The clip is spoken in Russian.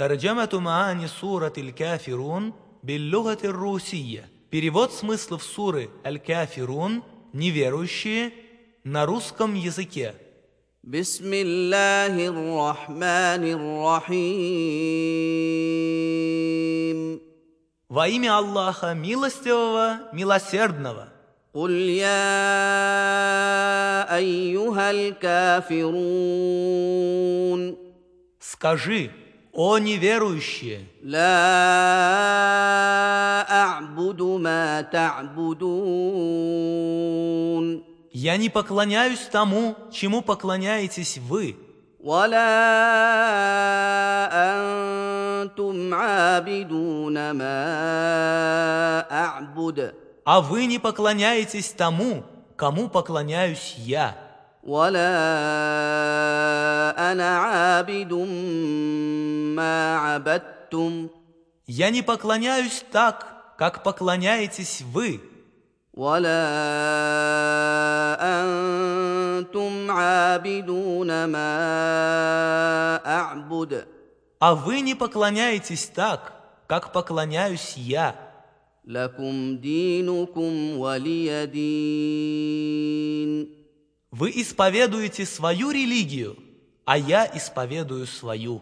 ترجمة معاني سورة الكافرون باللغة الروسية. Перевод смыслов суры Аль-Кафирун, неверующие, на русском языке. بسم الله الرحمن الرحيم Во имя Аллаха, милостивого, милосердного. قل يا ايها الكافرون Скажи, о неверующие, لا اعبد ما تعبدون я не поклоняюсь тому, чему поклоняетесь вы, ولا انتم عابدون ما اعبد а вы не поклоняетесь тому, кому поклоняюсь я. ولا انا عابد ما عبدتم Я не поклоняюсь так, как поклоняетесь вы, ولا انتم عابدون ما اعبد а вы не поклоняетесь так, как поклоняюсь я. لكم دينكم ولي دين вы исповедуете свою религию, а я исповедую свою.